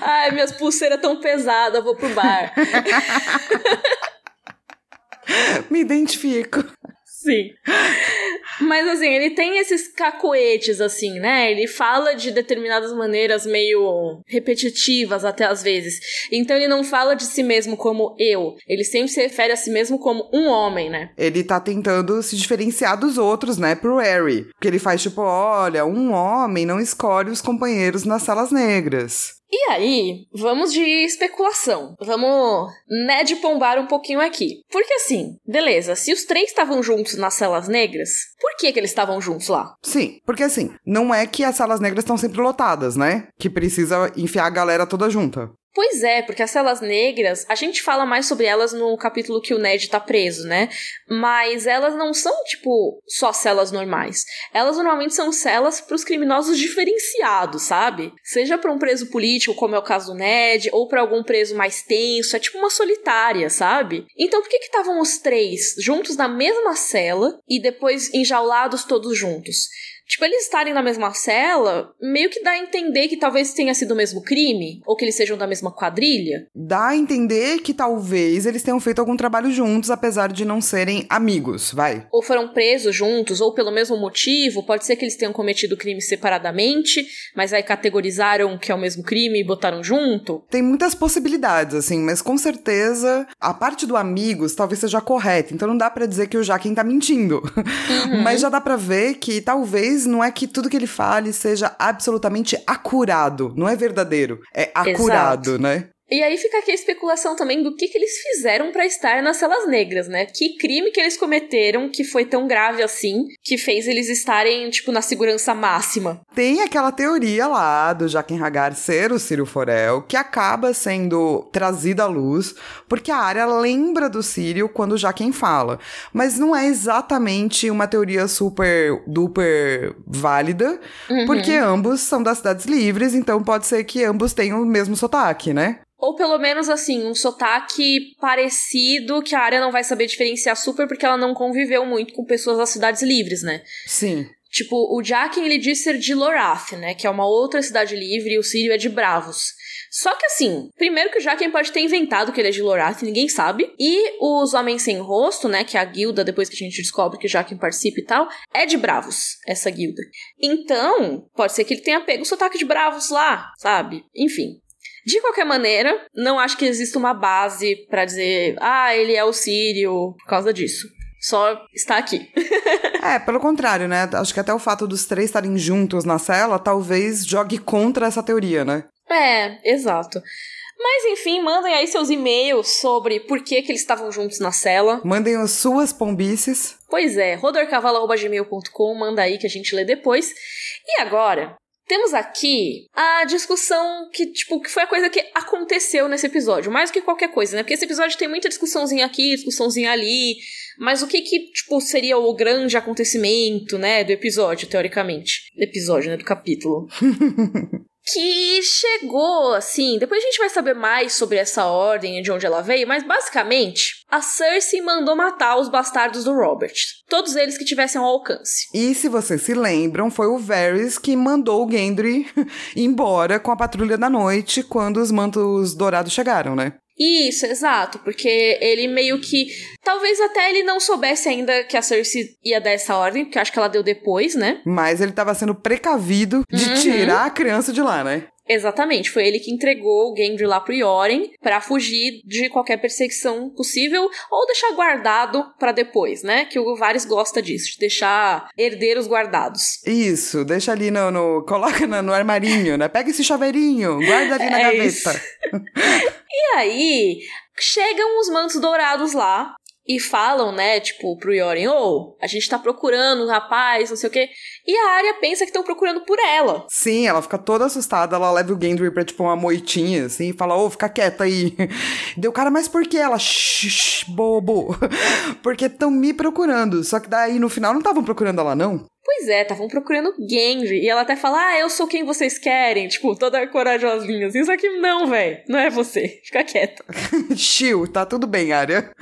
Ai, minhas pulseiras tão pesadas, vou pro bar. Me identifico. Sim. Mas assim, ele tem esses cacoetes, assim, né? Ele fala de determinadas maneiras meio repetitivas até às vezes. Então ele não fala de si mesmo como eu. Ele sempre se refere a si mesmo como um homem, né? Ele tá tentando se diferenciar dos outros, né, pro Harry. Porque ele faz tipo, olha, um homem não escolhe os companheiros nas salas negras. E aí, vamos de especulação. Vamos, né, de pombar um pouquinho aqui. Porque assim, beleza, se os três estavam juntos nas celas negras, por que que eles estavam juntos lá? Sim, porque assim, não é que as salas negras estão sempre lotadas, né? Que precisa enfiar a galera toda junta. Pois é, porque as celas negras, a gente fala mais sobre elas no capítulo que o Ned tá preso, né? Mas elas não são, tipo, só celas normais. Elas normalmente são celas para os criminosos diferenciados, sabe? Seja para um preso político, como é o caso do Ned, ou para algum preso mais tenso, é tipo uma solitária, sabe? Então por que que estavam os três juntos na mesma cela e depois enjaulados todos juntos? Tipo, eles estarem na mesma cela, meio que dá a entender que talvez tenha sido o mesmo crime, ou que eles sejam da mesma quadrilha. Dá a entender que talvez eles tenham feito algum trabalho juntos, apesar de não serem amigos, vai. Ou foram presos juntos, ou pelo mesmo motivo, pode ser que eles tenham cometido crime separadamente, mas aí categorizaram que é o mesmo crime e botaram junto. Tem muitas possibilidades, assim, mas com certeza a parte do amigos talvez seja correta, então não dá para dizer que o Jaquem tá mentindo. Uhum. mas já dá para ver que talvez não é que tudo que ele fale seja absolutamente acurado, não é verdadeiro, é acurado, Exato. né? E aí fica aqui a especulação também do que, que eles fizeram para estar nas celas negras, né? Que crime que eles cometeram que foi tão grave assim, que fez eles estarem, tipo, na segurança máxima. Tem aquela teoria lá do Jaquen Hagar ser o Círio Forel, que acaba sendo trazida à luz, porque a área lembra do Círio quando o Jaquen fala. Mas não é exatamente uma teoria super, duper válida, uhum. porque ambos são das cidades livres, então pode ser que ambos tenham o mesmo sotaque, né? Ou pelo menos, assim, um sotaque parecido que a área não vai saber diferenciar super porque ela não conviveu muito com pessoas das cidades livres, né? Sim. Tipo, o Jaqen, ele diz ser de Lorath, né? Que é uma outra cidade livre e o Sírio é de Bravos. Só que assim, primeiro que o Jaqen pode ter inventado que ele é de Lorath, ninguém sabe. E os Homens Sem Rosto, né? Que é a guilda, depois que a gente descobre que o Jaqen participa e tal, é de Bravos, essa guilda. Então, pode ser que ele tenha pego o sotaque de Bravos lá, sabe? Enfim. De qualquer maneira, não acho que exista uma base para dizer, ah, ele é o Sírio por causa disso. Só está aqui. é, pelo contrário, né? Acho que até o fato dos três estarem juntos na cela talvez jogue contra essa teoria, né? É, exato. Mas enfim, mandem aí seus e-mails sobre por que, que eles estavam juntos na cela. Mandem as suas pombices. Pois é, rodorcavalo.gmail.com, manda aí que a gente lê depois. E agora, temos aqui a discussão que, tipo, que foi a coisa que aconteceu nesse episódio, mais do que qualquer coisa, né? Porque esse episódio tem muita discussãozinha aqui, discussãozinha ali, mas o que que, tipo, seria o grande acontecimento, né, do episódio, teoricamente? Episódio, né, do capítulo. que chegou, assim. Depois a gente vai saber mais sobre essa ordem e de onde ela veio, mas basicamente a Cersei mandou matar os bastardos do Robert. Todos eles que tivessem ao alcance. E se vocês se lembram, foi o Varys que mandou o Gendry embora com a patrulha da noite quando os mantos dourados chegaram, né? Isso, exato, porque ele meio que. Talvez até ele não soubesse ainda que a Cersei ia dar essa ordem, porque acho que ela deu depois, né? Mas ele tava sendo precavido de uhum. tirar a criança de lá, né? Exatamente, foi ele que entregou o Gendry lá pro Yoren para fugir de qualquer perseguição possível ou deixar guardado para depois, né? Que o Varys gosta disso, de deixar herdeiros guardados. Isso, deixa ali no, no coloca no, no, armarinho, né? Pega esse chaveirinho, guarda ali na é gaveta. e aí, chegam os mantos dourados lá, e falam, né, tipo, pro Yoren, ô, oh, a gente tá procurando um rapaz, não sei o quê. E a Arya pensa que estão procurando por ela. Sim, ela fica toda assustada, ela leva o Gendry pra, tipo, uma moitinha, assim, e fala, ô, oh, fica quieta aí. Deu, cara, mas por que ela? Shh, bobo. Porque estão me procurando. Só que daí, no final, não estavam procurando ela, não? Pois é, estavam procurando Gendry. E ela até fala, ah, eu sou quem vocês querem. Tipo, toda corajosinha assim. Só que não, velho. Não é você. Fica quieta. Chill, tá tudo bem, Arya.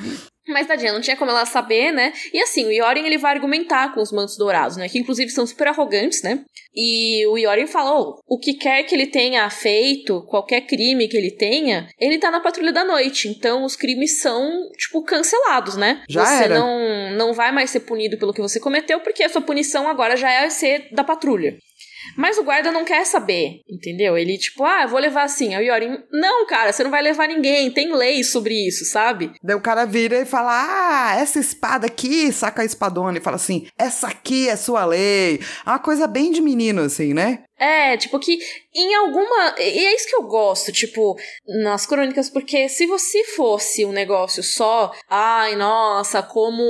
Mas tadinha, não tinha como ela saber, né? E assim, o Yoren ele vai argumentar com os mantos dourados, né? Que inclusive são super arrogantes, né? E o Yoren falou: o que quer que ele tenha feito, qualquer crime que ele tenha, ele tá na patrulha da noite. Então os crimes são, tipo, cancelados, né? Já você era. não não vai mais ser punido pelo que você cometeu, porque a sua punição agora já é ser da patrulha. Mas o guarda não quer saber, entendeu? Ele, tipo, ah, vou levar assim. Aí o Yorin, não, cara, você não vai levar ninguém, tem lei sobre isso, sabe? Daí o cara vira e fala, ah, essa espada aqui, saca a espadona e fala assim, essa aqui é sua lei. É uma coisa bem de menino, assim, né? É, tipo, que em alguma. E é isso que eu gosto, tipo, nas crônicas, porque se você fosse um negócio só, ai, nossa, como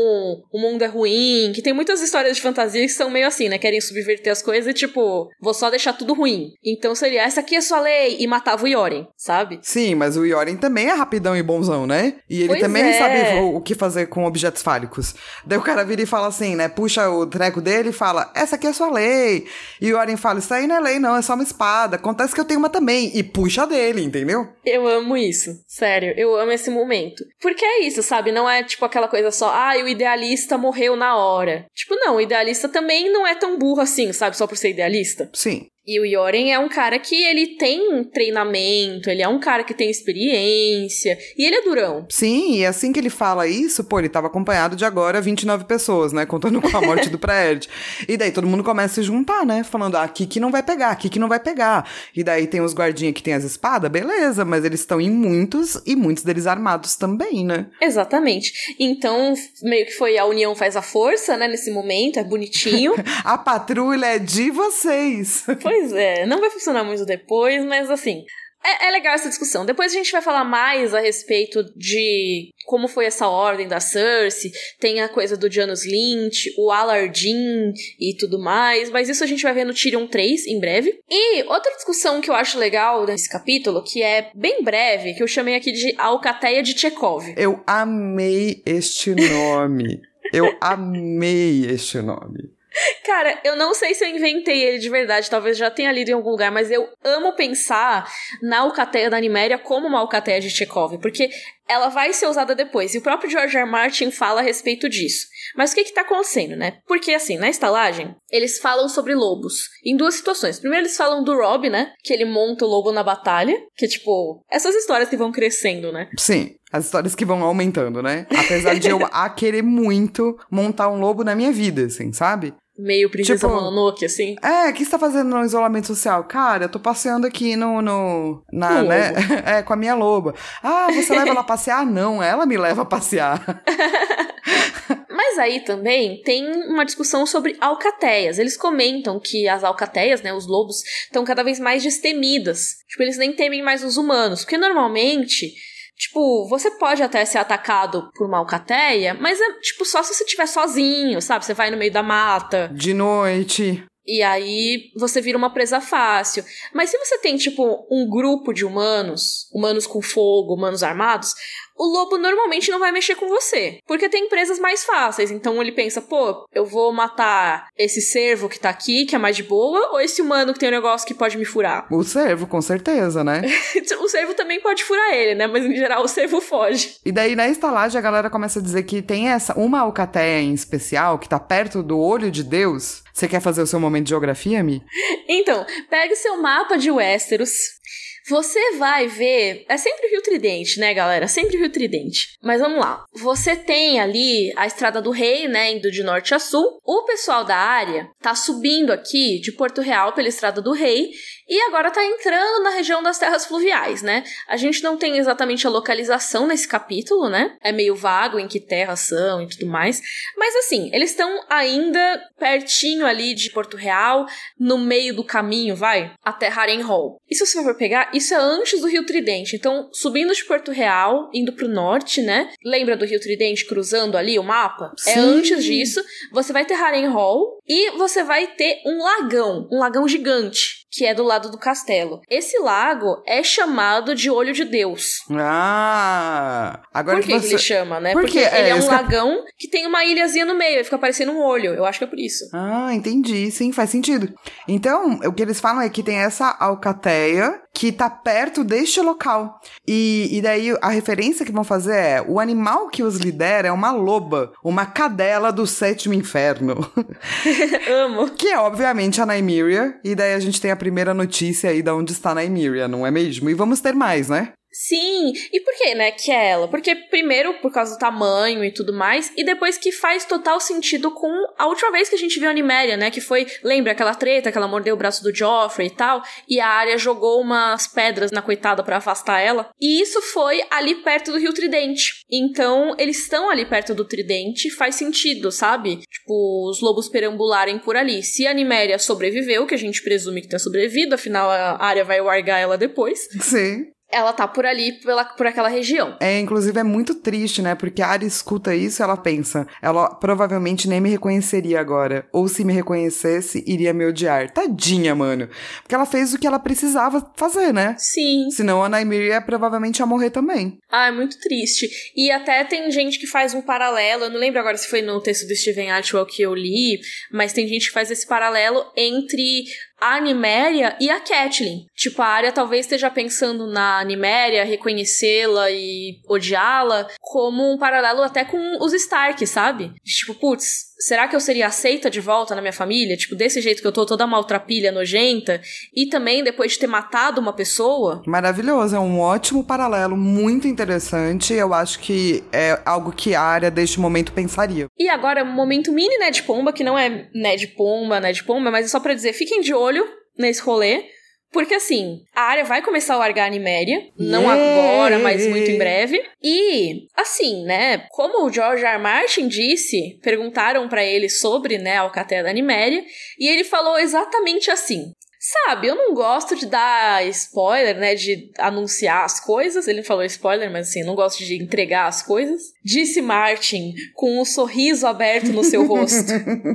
o mundo é ruim, que tem muitas histórias de fantasia que são meio assim, né? Querem subverter as coisas e, tipo, vou só deixar tudo ruim. Então seria, essa aqui é sua lei, e matava o Yoren, sabe? Sim, mas o Yoren também é rapidão e bonzão, né? E ele Pois também é. sabe o, o que fazer com objetos fálicos. Daí o cara vira e fala assim, né? Puxa o treco dele e fala: Essa aqui é sua lei. E o Yoren fala: Isso aí não é lei, não, é só uma espada. Acontece que eu tenho uma também. E puxa dele, entendeu? Eu amo isso, sério, eu amo esse momento. Porque é isso, sabe? Não é tipo aquela coisa só, ah, o idealista morreu na hora. Tipo, não, o idealista também não é tão burro assim, sabe? Só por ser idealista. Sim. E o Yoren é um cara que ele tem treinamento, ele é um cara que tem experiência, e ele é durão. Sim, e assim que ele fala isso, pô, ele tava acompanhado de agora 29 pessoas, né? Contando com a morte do Praerd. E daí todo mundo começa a se juntar, né? Falando, ah, aqui que não vai pegar, aqui que não vai pegar. E daí tem os guardinhas que tem as espadas, beleza, mas eles estão em muitos, e muitos deles armados também, né? Exatamente. Então, meio que foi a união faz a força, né, nesse momento, é bonitinho. A patrulha é de vocês. Pois é, não vai funcionar muito depois, mas assim. É, é legal essa discussão. Depois a gente vai falar mais a respeito de como foi essa ordem da Cersei. Tem a coisa do Janus Lynch, o Alardin e tudo mais. Mas isso a gente vai ver no Tyrion 3 em breve. E outra discussão que eu acho legal nesse capítulo, que é bem breve, que eu chamei aqui de Alcateia de Chekhov. Eu amei este nome. Eu amei este nome. Cara, eu não sei se eu inventei ele de verdade, talvez já tenha lido em algum lugar, mas eu amo pensar na alcateia da Niméria como uma alcateia de Chekhov, porque ela vai ser usada depois, e o próprio George R. R. Martin fala a respeito disso. Mas o que que tá acontecendo, né? Porque, assim, na estalagem, eles falam sobre lobos em duas situações. Primeiro, eles falam do Rob, né? Que ele monta o lobo na batalha, que, tipo, essas histórias que vão crescendo, né? Sim, as histórias que vão aumentando, né? Apesar de eu a querer muito montar um lobo na minha vida, assim, sabe? Meio Princesa Tipo- Mononoke, assim. É, o que você tá fazendo no isolamento social? Cara, eu tô passeando aqui no. no na, né? É, com a minha loba. Ah, você leva ela a passear? Não, ela me leva a passear. Mas aí também tem uma discussão sobre alcateias. Eles comentam que as alcateias, né, os lobos, estão cada vez mais destemidas. Tipo, eles nem temem mais os humanos. Porque normalmente, tipo, você pode até ser atacado por uma alcateia, mas é, tipo, só se você estiver sozinho, sabe? Você vai no meio da mata. De noite. E aí você vira uma presa fácil. Mas se você tem, tipo, um grupo de humanos, humanos com fogo, humanos armados, o lobo normalmente não vai mexer com você. Porque tem presas mais fáceis. Então ele pensa, pô, eu vou matar esse cervo que tá aqui, que é mais de boa, ou esse humano que tem um negócio que pode me furar? O servo, com certeza, né? o cervo também pode furar ele, né? Mas em geral o cervo foge. E daí na estalagem a galera começa a dizer que tem essa uma alcateia em especial que tá perto do olho de Deus. Você quer fazer o seu momento de geografia, Mi? Então, pegue seu mapa de Westeros. Você vai ver. É sempre Rio Tridente, né, galera? Sempre Rio Tridente. Mas vamos lá. Você tem ali a Estrada do Rei, né? Indo de norte a sul. O pessoal da área tá subindo aqui de Porto Real pela Estrada do Rei. E agora tá entrando na região das terras fluviais, né? A gente não tem exatamente a localização nesse capítulo, né? É meio vago em que terras são e tudo mais. Mas assim, eles estão ainda pertinho ali de Porto Real, no meio do caminho, vai, até Harrenhal. E se você for pegar, isso é antes do Rio Tridente. Então, subindo de Porto Real, indo pro norte, né? Lembra do Rio Tridente cruzando ali o mapa? É Sim. antes disso. Você vai ter Harrenhal e você vai ter um lagão, um lagão gigante, que é do lado do castelo. Esse lago é chamado de Olho de Deus. Ah! Agora Por que, que que você. ele chama, né? Por Porque? É, ele é um que eu- lagão que tem uma ilhazinha no meio, e fica parecendo um olho. Eu acho que é por isso. Ah, entendi. Sim, faz sentido. Então, o que eles falam é que tem essa alcateia que tá perto deste local. E, e daí a referência que vão fazer é: o animal que os lidera é uma loba, uma cadela do sétimo inferno. Amo. que é, obviamente, a Nymeria. E daí a gente tem a primeira notícia aí de onde está a Nymeria, não é mesmo? E vamos ter mais, né? Sim, e por que, né, que é ela? Porque, primeiro, por causa do tamanho e tudo mais, e depois que faz total sentido com a última vez que a gente viu a Animéria, né, que foi, lembra aquela treta que ela mordeu o braço do Joffrey e tal, e a Arya jogou umas pedras na coitada para afastar ela, e isso foi ali perto do Rio Tridente. Então, eles estão ali perto do Tridente, faz sentido, sabe? Tipo, os lobos perambularem por ali. Se a Animéria sobreviveu, que a gente presume que tenha sobrevivido, afinal a Arya vai largar ela depois. Sim ela tá por ali, pela, por aquela região. É, inclusive é muito triste, né? Porque a Arya escuta isso e ela pensa, ela provavelmente nem me reconheceria agora. Ou se me reconhecesse, iria me odiar. Tadinha, mano. Porque ela fez o que ela precisava fazer, né? Sim. Senão a Nymeria provavelmente ia morrer também. Ah, é muito triste. E até tem gente que faz um paralelo, eu não lembro agora se foi no texto do Steven Atwell que eu li, mas tem gente que faz esse paralelo entre a Animéria e a Catelyn. Tipo, a Arya talvez esteja pensando na Animéria, reconhecê-la e odiá-la, como um paralelo até com os Stark, sabe? Tipo, putz, será que eu seria aceita de volta na minha família? Tipo, desse jeito que eu tô, toda maltrapilha, nojenta. E também depois de ter matado uma pessoa. Maravilhoso, é um ótimo paralelo, muito interessante. Eu acho que é algo que a área deste momento pensaria. E agora, momento mini Ned Pomba, que não é Ned Pomba, Ned Pomba, mas é só pra dizer, fiquem de olho nesse rolê. Porque assim, a área vai começar a largar a Animéria, não yeah. agora, mas muito em breve. E, assim, né, como o George R. R. Martin disse, perguntaram para ele sobre, né, a Alcatéia da Animéria, e ele falou exatamente assim: Sabe, eu não gosto de dar spoiler, né? De anunciar as coisas. Ele falou spoiler, mas assim, não gosto de entregar as coisas. Disse Martin com um sorriso aberto no seu rosto.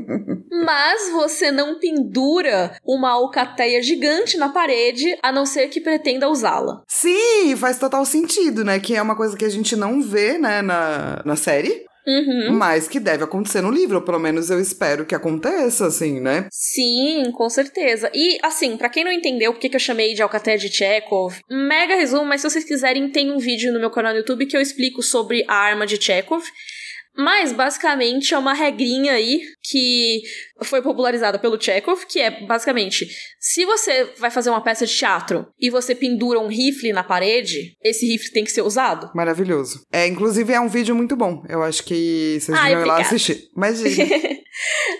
mas você não pendura uma alcateia gigante na parede, a não ser que pretenda usá-la. Sim, faz total sentido, né? Que é uma coisa que a gente não vê, né, na, na série. Uhum. Mas que deve acontecer no livro, ou pelo menos eu espero que aconteça, assim, né? Sim, com certeza. E, assim, para quem não entendeu por que eu chamei de Alcatel de Chekhov, mega resumo, mas se vocês quiserem, tem um vídeo no meu canal no YouTube que eu explico sobre a arma de Chekhov. Mas, basicamente, é uma regrinha aí que foi popularizada pelo Chekhov, que é, basicamente, se você vai fazer uma peça de teatro e você pendura um rifle na parede, esse rifle tem que ser usado. Maravilhoso. É, inclusive, é um vídeo muito bom. Eu acho que vocês devem ir lá assistir. Imagina.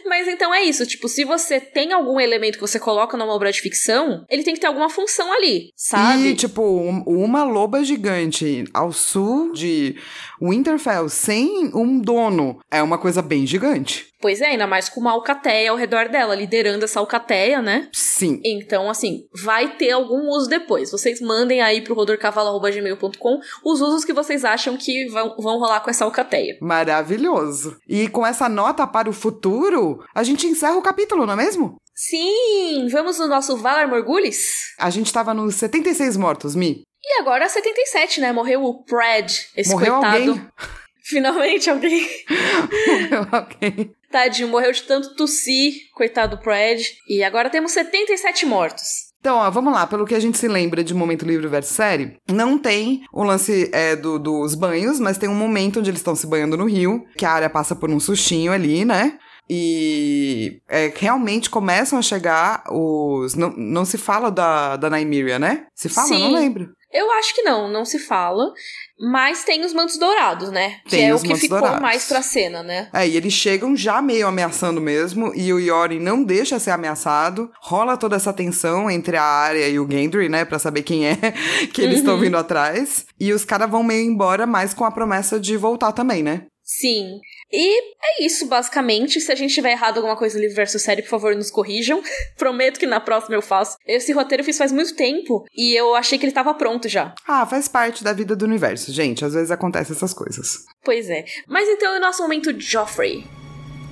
Mas então é isso, tipo, se você tem algum elemento que você coloca numa obra de ficção, ele tem que ter alguma função ali, sabe? E, tipo, uma loba gigante ao sul de Winterfell sem um dono é uma coisa bem gigante. Pois é, ainda mais com uma alcateia ao redor dela, liderando essa alcateia, né? Sim. Então, assim, vai ter algum uso depois. Vocês mandem aí pro rodorcavalo.gmail.com os usos que vocês acham que vão, vão rolar com essa alcateia. Maravilhoso. E com essa nota para o futuro, a gente encerra o capítulo, não é mesmo? Sim! Vamos no nosso Valar Morgulis? A gente tava nos 76 mortos, Mi. E agora 77, né? Morreu o Pred, esse Morreu coitado. Alguém? Finalmente alguém. Morreu alguém. Tadinho, morreu de tanto tossir, coitado do Pred. E agora temos 77 mortos. Então, ó, vamos lá. Pelo que a gente se lembra de Momento Livre versus Série, não tem o lance é, do, dos banhos, mas tem um momento onde eles estão se banhando no rio, que a área passa por um sustinho ali, né? E é, realmente começam a chegar os. Não, não se fala da, da Nymeria, né? Se fala? Sim. Não lembro. Eu acho que não, não se fala. Mas tem os mantos dourados, né? Tem que é os o que ficou dourados. mais pra cena, né? É, e eles chegam já meio ameaçando mesmo, e o Yori não deixa ser ameaçado. Rola toda essa tensão entre a Arya e o Gendry, né? Pra saber quem é que eles estão Uhum. vindo atrás. E os caras vão meio embora, mas com a promessa de voltar também, né? Sim. E é isso, basicamente. Se a gente tiver errado alguma coisa no livro versus série, por favor, nos corrijam. Prometo que na próxima eu faço. Esse roteiro eu fiz faz muito tempo e eu achei que ele tava pronto já. Ah, faz parte da vida do universo, gente. Às vezes acontecem essas coisas. Pois é. Mas então é o nosso momento Joffrey.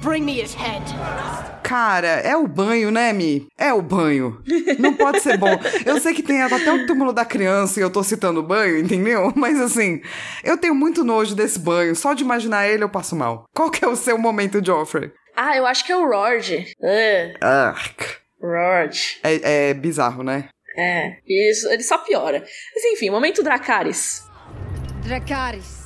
Bring me his head. Cara, é o banho, né, Mi? É o banho. Não pode ser bom. Eu sei que tem até o túmulo da criança e eu tô citando o banho, entendeu? Mas assim, eu tenho muito nojo desse banho. Só de imaginar ele eu passo mal. Qual que é o seu momento, Joffrey? Ah, eu acho que é o Rord. Uh, Ark. Rord. É, é bizarro, né? É, isso, ele só piora. Mas enfim, momento Dracarys. Dracarys,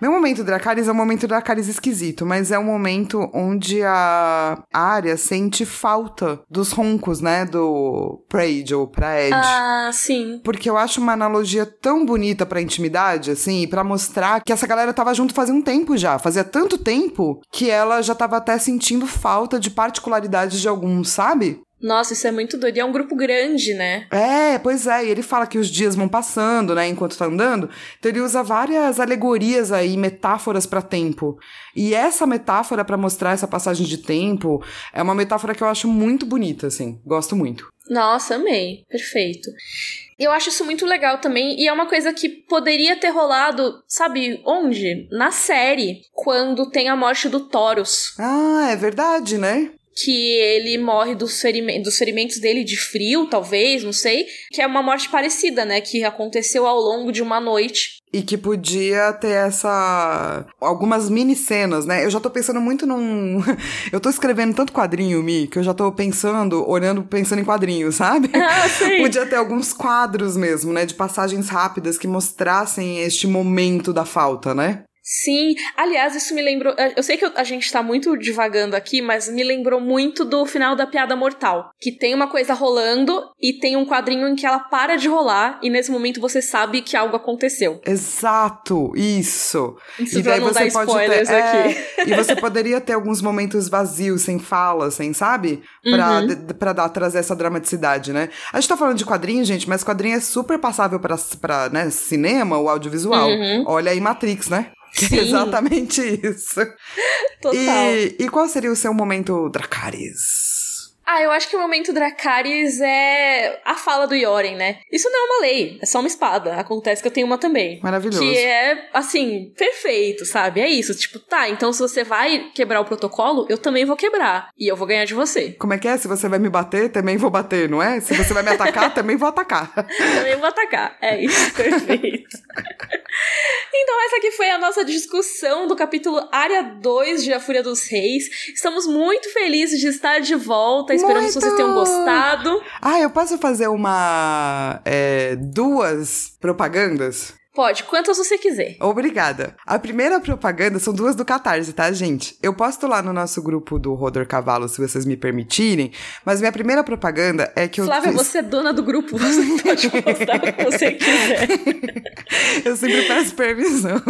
Meu momento Dracarys é um momento Dracarys esquisito, mas é um momento onde a área sente falta dos roncos, né? Do Prade ou pra Ed. Ah, sim. Porque eu acho uma analogia tão bonita pra intimidade, assim, e pra mostrar que essa galera tava junto fazia um tempo já. Fazia tanto tempo que ela já tava até sentindo falta de particularidades de alguns, sabe? Nossa, isso é muito doido. E é um grupo grande, né? É, pois é. E ele fala que os dias vão passando, né, enquanto tá andando. Então ele usa várias alegorias aí, metáforas para tempo. E essa metáfora para mostrar essa passagem de tempo é uma metáfora que eu acho muito bonita, assim. Gosto muito. Nossa, amei. Perfeito. Eu acho isso muito legal também, e é uma coisa que poderia ter rolado, sabe onde? Na série, quando tem a morte do Taurus. Ah, é verdade, né? Que ele morre dos, ferime dos ferimentos dele de frio, talvez, não sei, que é uma morte parecida, né, que aconteceu ao longo de uma noite. E que podia ter essa. algumas mini cenas, né? Eu já tô pensando muito num. eu tô escrevendo tanto quadrinho, Mi, que eu já tô pensando, olhando, pensando em quadrinhos, sabe? Ah, sim. podia ter alguns quadros mesmo, né? De passagens rápidas que mostrassem este momento da falta, né? Sim, aliás, isso me lembrou. Eu sei que a gente tá muito divagando aqui, mas me lembrou muito do final da Piada Mortal. Que tem uma coisa rolando e tem um quadrinho em que ela para de rolar e nesse momento você sabe que algo aconteceu. Exato, isso. Isso e daí você pode ter. É, e você poderia ter alguns momentos vazios, sem fala, sem, sabe? Pra, uhum. pra dar, trazer essa dramaticidade, né? A gente tá falando de quadrinho, gente, mas quadrinho é super passável pra, pra né, cinema, o audiovisual. Uhum. Olha aí Matrix, né? Sim. exatamente isso. Total. E, e qual seria o seu momento Dracarys? Ah, eu acho que o momento Dracarys é a fala do Yoren, né? Isso não é uma lei, é só uma espada. Acontece que eu tenho uma também. Maravilhoso. Que é, assim, perfeito, sabe? É isso. Tipo, tá, então se você vai quebrar o protocolo, eu também vou quebrar. E eu vou ganhar de você. Como é que é? Se você vai me bater, também vou bater, não é? Se você vai me atacar, também vou atacar. também vou atacar. É isso, perfeito. então, essa aqui foi a nossa discussão do capítulo Área 2 de A Fúria dos Reis. Estamos muito felizes de estar de volta Esperamos Muito. que vocês tenham gostado. Ah, eu posso fazer uma. É, duas propagandas? Pode, quantas você quiser. Obrigada. A primeira propaganda são duas do Catarse, tá, gente? Eu posto lá no nosso grupo do Rodor Cavalo, se vocês me permitirem, mas minha primeira propaganda é que eu... Flávia, fiz... você é dona do grupo, você pode postar o que você quiser. eu sempre peço permissão.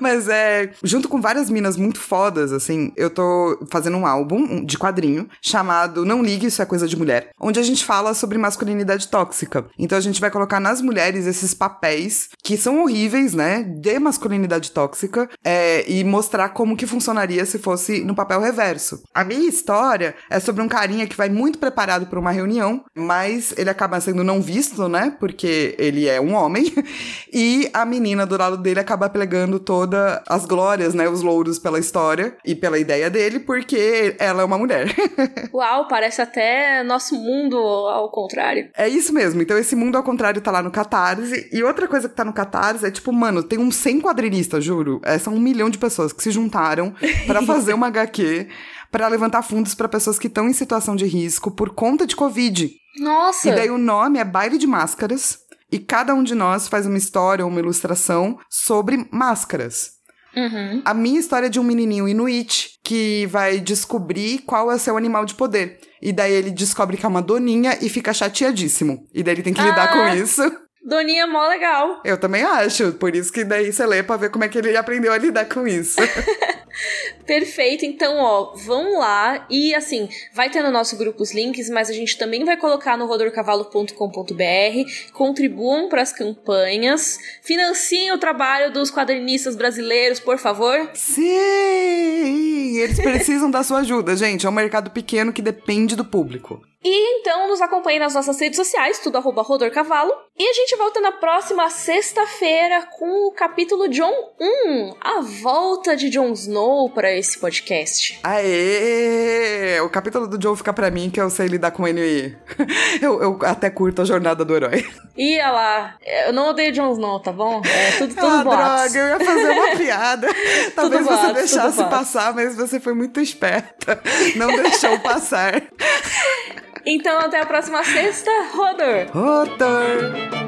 mas é... Junto com várias minas muito fodas, assim, eu tô fazendo um álbum de quadrinho chamado Não Ligue, Isso é Coisa de Mulher, onde a gente fala sobre masculinidade tóxica. Então a gente vai colocar nas mulheres esses papéis que são horríveis, né? De masculinidade tóxica, é, e mostrar como que funcionaria se fosse no papel reverso. A minha história é sobre um carinha que vai muito preparado para uma reunião, mas ele acaba sendo não visto, né? Porque ele é um homem, e a menina do lado dele acaba pegando todas as glórias, né? Os louros pela história e pela ideia dele, porque ela é uma mulher. Uau, parece até nosso mundo ao contrário. É isso mesmo. Então esse mundo ao contrário tá lá no Catarse. E outra coisa que tá no no Catarse é tipo, mano, tem uns 100 quadrinistas, juro. É, são um milhão de pessoas que se juntaram para fazer uma HQ para levantar fundos para pessoas que estão em situação de risco por conta de Covid. Nossa! E daí o nome é Baile de Máscaras. E cada um de nós faz uma história ou uma ilustração sobre máscaras. Uhum. A minha história é de um menininho inuit que vai descobrir qual é o seu animal de poder. E daí ele descobre que é uma doninha e fica chateadíssimo. E daí ele tem que lidar ah. com isso. Doninha é mó legal. Eu também acho. Por isso que daí você lê pra ver como é que ele aprendeu a lidar com isso. Perfeito, então, ó, vão lá e assim, vai ter no nosso grupo os links, mas a gente também vai colocar no rodorcavalo.com.br. Contribuam para as campanhas, financiem o trabalho dos quadrinistas brasileiros, por favor. Sim! Eles precisam da sua ajuda, gente. É um mercado pequeno que depende do público. E então nos acompanhe nas nossas redes sociais, tudo arroba Rodor Cavalo. E a gente volta na próxima sexta-feira com o capítulo John 1, a volta de Jon Snow para esse podcast. Aê! O capítulo do John fica para mim que eu sei lidar com ele. eu, eu até curto a jornada do herói. Ia lá, eu não odeio Jon Snow, tá bom? É tudo, tudo ah, droga, eu ia fazer uma piada. Talvez você boatos, deixasse passar, mas você foi muito esperta. Não deixou passar. Então até a próxima sexta, Rodor! Rodor!